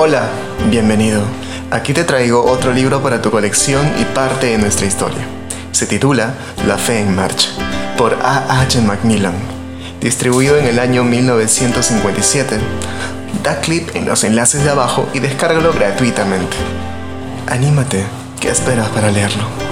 Hola, bienvenido. Aquí te traigo otro libro para tu colección y parte de nuestra historia. Se titula La fe en marcha, por A. H. Macmillan. Distribuido en el año 1957. Da clic en los enlaces de abajo y descárgalo gratuitamente. Anímate, ¿qué esperas para leerlo?